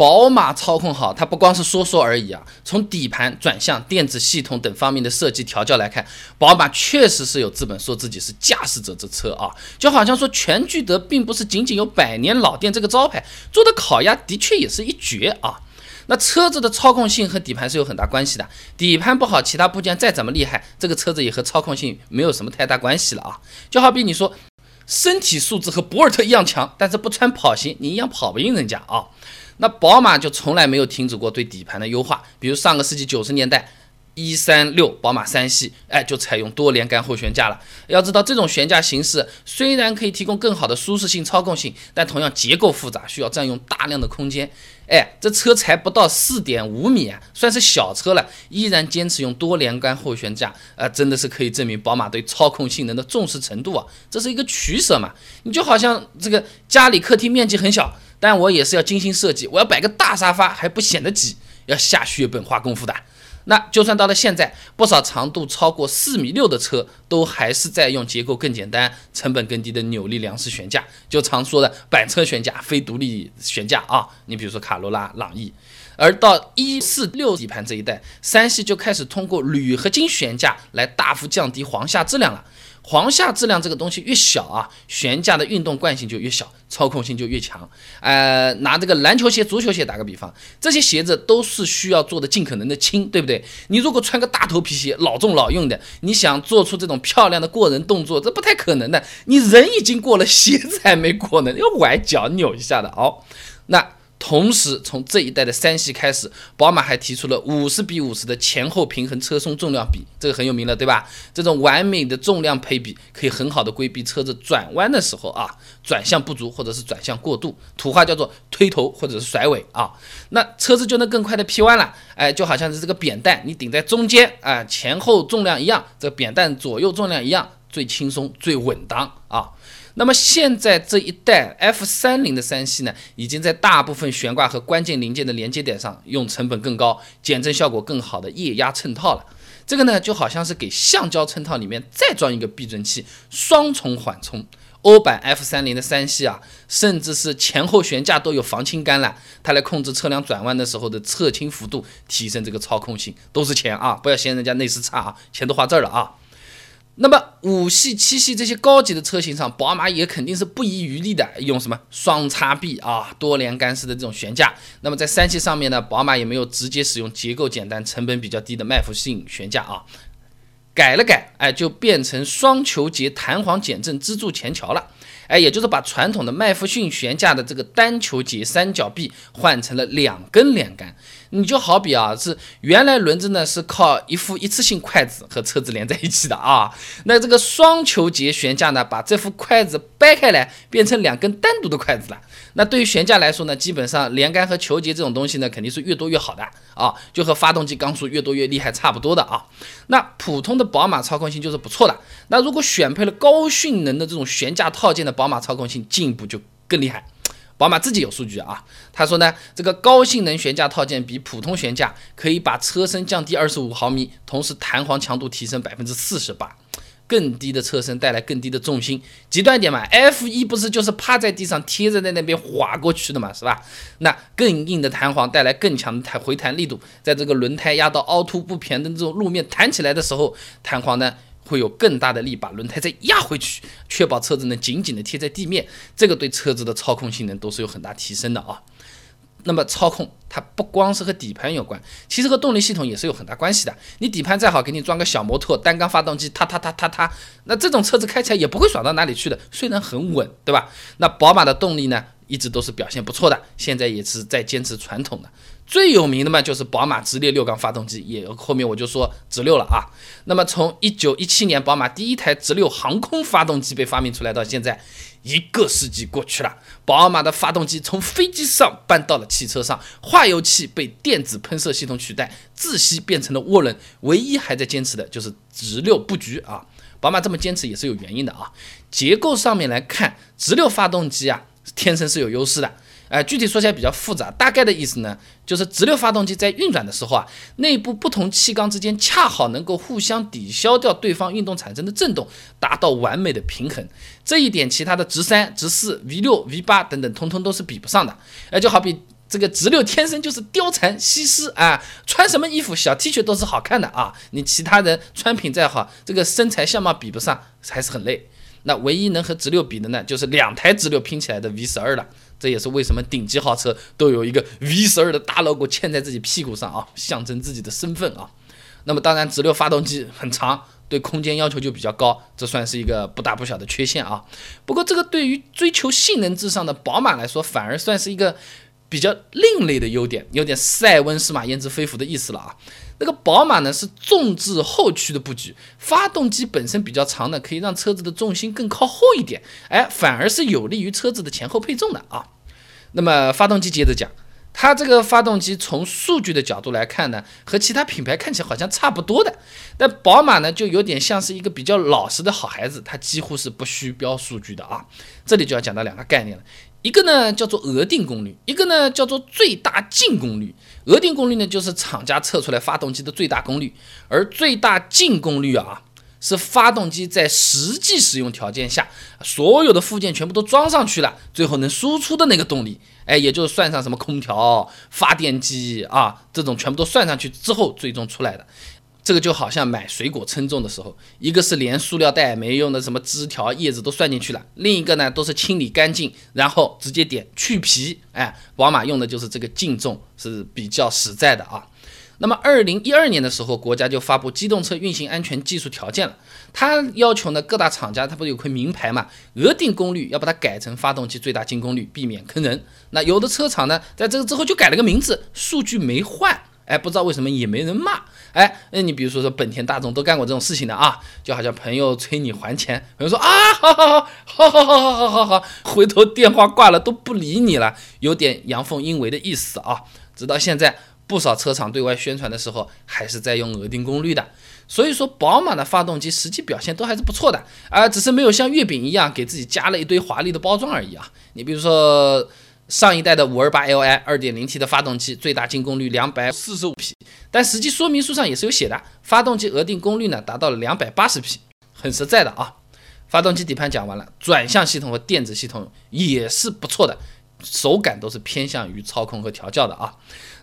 宝马操控好，它不光是说说而已啊。从底盘、转向、电子系统等方面的设计调教来看，宝马确实是有资本说自己是驾驶者之车啊。就好像说全聚德并不是仅仅有百年老店这个招牌，做的烤鸭的确也是一绝啊。那车子的操控性和底盘是有很大关系的，底盘不好，其他部件再怎么厉害，这个车子也和操控性没有什么太大关系了啊。就好比你说身体素质和博尔特一样强，但是不穿跑鞋，你一样跑不赢人家啊。那宝马就从来没有停止过对底盘的优化，比如上个世纪九十年代，一三六宝马三系，哎，就采用多连杆后悬架了。要知道，这种悬架形式虽然可以提供更好的舒适性、操控性，但同样结构复杂，需要占用大量的空间。哎，这车才不到四点五米啊，算是小车了，依然坚持用多连杆后悬架，啊，真的是可以证明宝马对操控性能的重视程度啊。这是一个取舍嘛？你就好像这个家里客厅面积很小。但我也是要精心设计，我要摆个大沙发还不显得挤，要下血本花功夫的。那就算到了现在，不少长度超过四米六的车都还是在用结构更简单、成本更低的扭力梁式悬架，就常说的板车悬架、非独立悬架啊。你比如说卡罗拉、朗逸，而到一四六底盘这一代，三系就开始通过铝合金悬架来大幅降低簧下质量了。簧下质量这个东西越小啊，悬架的运动惯性就越小，操控性就越强。呃，拿这个篮球鞋、足球鞋打个比方，这些鞋子都是需要做的尽可能的轻，对不对？你如果穿个大头皮鞋，老重老用的，你想做出这种漂亮的过人动作，这不太可能的。你人已经过了，鞋子还没过呢，要崴脚扭一下的哦。那。同时，从这一代的三系开始，宝马还提出了五十比五十的前后平衡车松重量比，这个很有名了，对吧？这种完美的重量配比，可以很好的规避车子转弯的时候啊，转向不足或者是转向过度，土话叫做推头或者是甩尾啊，那车子就能更快的劈弯了。哎，就好像是这个扁担，你顶在中间啊，前后重量一样，这扁担左右重量一样，最轻松最稳当啊。那么现在这一代 F 三零的三系呢，已经在大部分悬挂和关键零件的连接点上用成本更高、减震效果更好的液压衬套了。这个呢，就好像是给橡胶衬套里面再装一个避震器，双重缓冲。欧版 F 三零的三系啊，甚至是前后悬架都有防倾杆了，它来控制车辆转弯的时候的侧倾幅度，提升这个操控性，都是钱啊！不要嫌人家内饰差啊，钱都花这儿了啊。那么五系、七系这些高级的车型上，宝马也肯定是不遗余力的用什么双叉臂啊、多连杆式的这种悬架。那么在三系上面呢，宝马也没有直接使用结构简单、成本比较低的麦弗逊悬架啊，改了改，哎，就变成双球节弹簧减震支柱前桥了，哎，也就是把传统的麦弗逊悬架的这个单球节三角臂换成了两根连杆。你就好比啊，是原来轮子呢是靠一副一次性筷子和车子连在一起的啊，那这个双球节悬架呢，把这副筷子掰开来，变成两根单独的筷子了。那对于悬架来说呢，基本上连杆和球节这种东西呢，肯定是越多越好的啊，就和发动机缸数越多越厉害差不多的啊。那普通的宝马操控性就是不错的，那如果选配了高性能的这种悬架套件的宝马操控性进一步就更厉害。宝马自己有数据啊，他说呢，这个高性能悬架套件比普通悬架可以把车身降低二十五毫米，同时弹簧强度提升百分之四十八，更低的车身带来更低的重心，极端点嘛，F 一不是就是趴在地上贴着在那边滑过去的嘛，是吧？那更硬的弹簧带来更强的弹回弹力度，在这个轮胎压到凹凸不平的这种路面弹起来的时候，弹簧呢？会有更大的力把轮胎再压回去，确保车子能紧紧的贴在地面，这个对车子的操控性能都是有很大提升的啊。那么操控它不光是和底盘有关，其实和动力系统也是有很大关系的。你底盘再好，给你装个小摩托单缸发动机，它它它它它，那这种车子开起来也不会爽到哪里去的，虽然很稳，对吧？那宝马的动力呢，一直都是表现不错的，现在也是在坚持传统的。最有名的嘛，就是宝马直列六缸发动机，也后面我就说直六了啊。那么从一九一七年宝马第一台直六航空发动机被发明出来到现在，一个世纪过去了，宝马的发动机从飞机上搬到了汽车上，化油器被电子喷射系统取代，自吸变成了涡轮，唯一还在坚持的就是直六布局啊。宝马这么坚持也是有原因的啊。结构上面来看，直六发动机啊，天生是有优势的。哎，具体说起来比较复杂，大概的意思呢，就是直流发动机在运转的时候啊，内部不同气缸之间恰好能够互相抵消掉对方运动产生的震动，达到完美的平衡。这一点，其他的直三、直四、V 六、V 八等等，通通都是比不上的。哎，就好比这个直六天生就是貂蝉西施啊，穿什么衣服小 T 恤都是好看的啊。你其他人穿品再好，这个身材相貌比不上，还是很累。那唯一能和直六比的呢，就是两台直六拼起来的 V 十二了。这也是为什么顶级豪车都有一个 V 十二的大 logo 嵌在自己屁股上啊，象征自己的身份啊。那么当然，直六发动机很长，对空间要求就比较高，这算是一个不大不小的缺陷啊。不过这个对于追求性能至上的宝马来说，反而算是一个。比较另类的优点，有点塞翁失马焉知非福的意思了啊。那个宝马呢是重置后驱的布局，发动机本身比较长的，可以让车子的重心更靠后一点，哎，反而是有利于车子的前后配重的啊。那么发动机接着讲，它这个发动机从数据的角度来看呢，和其他品牌看起来好像差不多的，但宝马呢就有点像是一个比较老实的好孩子，它几乎是不虚标数据的啊。这里就要讲到两个概念了。一个呢叫做额定功率，一个呢叫做最大净功率。额定功率呢就是厂家测出来发动机的最大功率，而最大净功率啊是发动机在实际使用条件下，所有的附件全部都装上去了，最后能输出的那个动力。哎，也就是算上什么空调、发电机啊这种全部都算上去之后，最终出来的。这个就好像买水果称重的时候，一个是连塑料袋没用的什么枝条叶子都算进去了，另一个呢都是清理干净，然后直接点去皮。哎，宝马用的就是这个净重是比较实在的啊。那么二零一二年的时候，国家就发布机动车运行安全技术条件了，它要求呢各大厂家它不是有块名牌嘛，额定功率要把它改成发动机最大净功率，避免坑人。那有的车厂呢在这个之后就改了个名字，数据没换。哎，不知道为什么也没人骂。哎，那你比如说说本田、大众都干过这种事情的啊，就好像朋友催你还钱，朋友说啊，好好好，好好好好好好好，回头电话挂了都不理你了，有点阳奉阴违的意思啊。直到现在，不少车厂对外宣传的时候还是在用额定功率的，所以说宝马的发动机实际表现都还是不错的啊，只是没有像月饼一样给自己加了一堆华丽的包装而已啊。你比如说。上一代的五二八 Li 二点零 T 的发动机最大净功率两百四十五匹，但实际说明书上也是有写的，发动机额定功率呢达到了两百八十匹，很实在的啊。发动机底盘讲完了，转向系统和电子系统也是不错的，手感都是偏向于操控和调教的啊。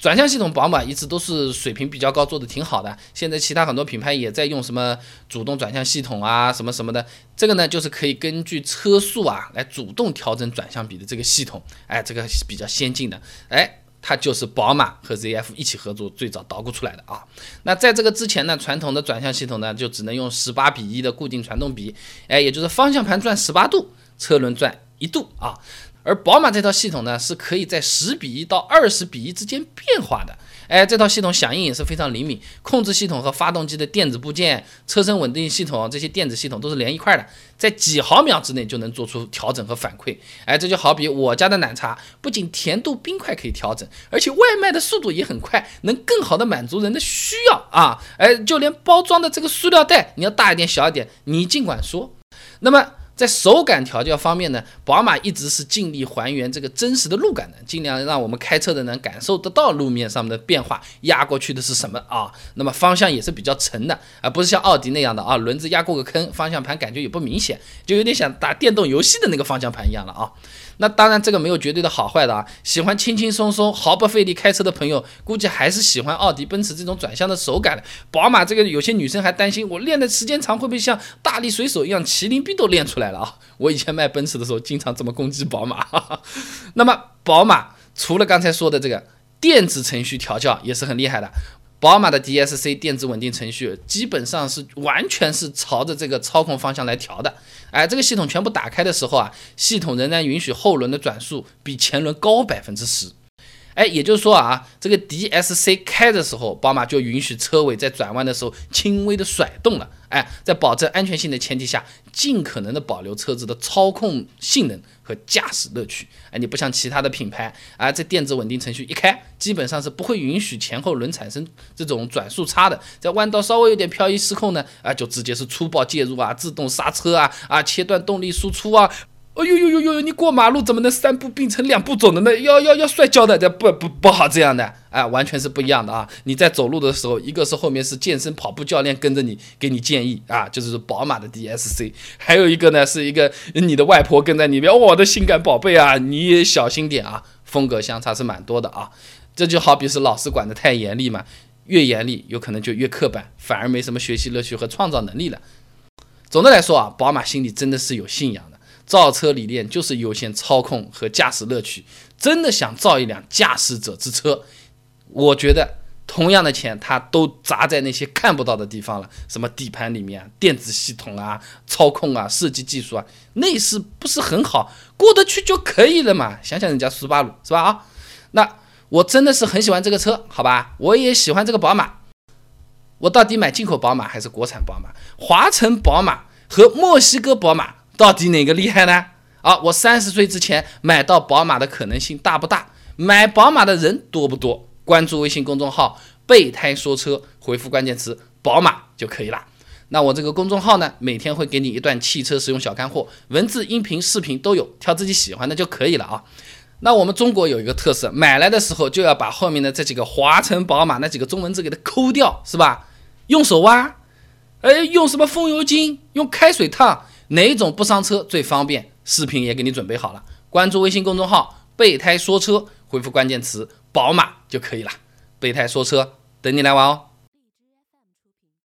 转向系统，宝马一直都是水平比较高，做的挺好的。现在其他很多品牌也在用什么主动转向系统啊，什么什么的。这个呢，就是可以根据车速啊来主动调整转向比的这个系统。哎，这个比较先进的。哎，它就是宝马和 ZF 一起合作最早捣鼓出来的啊。那在这个之前呢，传统的转向系统呢就只能用十八比一的固定传动比，哎，也就是方向盘转十八度，车轮转一度啊。而宝马这套系统呢，是可以在十比一到二十比一之间变化的。哎，这套系统响应也是非常灵敏，控制系统和发动机的电子部件、车身稳定系统这些电子系统都是连一块的，在几毫秒之内就能做出调整和反馈。哎，这就好比我家的奶茶，不仅甜度、冰块可以调整，而且外卖的速度也很快，能更好的满足人的需要啊！哎，就连包装的这个塑料袋，你要大一点、小一点，你尽管说。那么。在手感调教方面呢，宝马一直是尽力还原这个真实的路感的，尽量让我们开车的人感受得到路面上面的变化，压过去的是什么啊？那么方向也是比较沉的，而不是像奥迪那样的啊，轮子压过个坑，方向盘感觉也不明显，就有点像打电动游戏的那个方向盘一样了啊。那当然，这个没有绝对的好坏的啊。喜欢轻轻松松、毫不费力开车的朋友，估计还是喜欢奥迪、奔驰这种转向的手感的。宝马这个，有些女生还担心，我练的时间长会不会像大力水手一样，麒麟臂都练出来了啊？我以前卖奔驰的时候，经常这么攻击宝马。那么，宝马除了刚才说的这个电子程序调教，也是很厉害的。宝马的 DSC 电子稳定程序基本上是完全是朝着这个操控方向来调的，哎，这个系统全部打开的时候啊，系统仍然允许后轮的转速比前轮高百分之十。哎，也就是说啊，这个 DSC 开的时候，宝马就允许车尾在转弯的时候轻微的甩动了。哎，在保证安全性的前提下，尽可能的保留车子的操控性能和驾驶乐趣。哎，你不像其他的品牌啊，这电子稳定程序一开，基本上是不会允许前后轮产生这种转速差的。在弯道稍微有点漂移失控呢，啊，就直接是粗暴介入啊，自动刹车啊，啊，切断动力输出啊。哎呦呦呦呦！你过马路怎么能三步并成两步走的呢？要要要摔跤的，这不不不好这样的，哎，完全是不一样的啊！你在走路的时候，一个是后面是健身跑步教练跟着你，给你建议啊，就是宝马的 DSC；还有一个呢，是一个你的外婆跟在里面，我的性感宝贝啊，你也小心点啊，风格相差是蛮多的啊。这就好比是老师管的太严厉嘛，越严厉有可能就越刻板，反而没什么学习乐趣和创造能力了。总的来说啊，宝马心里真的是有信仰，造车理念就是优先操控和驾驶乐趣，真的想造一辆驾驶者之车。我觉得同样的钱，他都砸在那些看不到的地方了，什么底盘里面、电子系统啊、操控啊、设计技术啊，内饰不是很好，过得去就可以了嘛。想想人家斯巴鲁是吧啊？那我真的是很喜欢这个车，好吧？我也喜欢这个宝马。我到底买进口宝马还是国产宝马？华晨宝马和墨西哥宝马到底哪个厉害呢？啊，我三十岁之前买到宝马的可能性大不大？买宝马的人多不多？关注微信公众号“备胎说车”，回复关键词“宝马”就可以了。那我这个公众号呢，每天会给你一段汽车使用小干货，文字、音频、视频都有，挑自己喜欢的就可以了啊。那我们中国有一个特色，买来的时候就要把后面的这几个华晨宝马那几个中文字给它抠掉，是吧？用手挖，哎，用什么风油精？用开水烫？哪种不伤车最方便？视频也给你准备好了，关注微信公众号“备胎说车”，回复关键词。宝马就可以了，备胎说车等你来玩哦。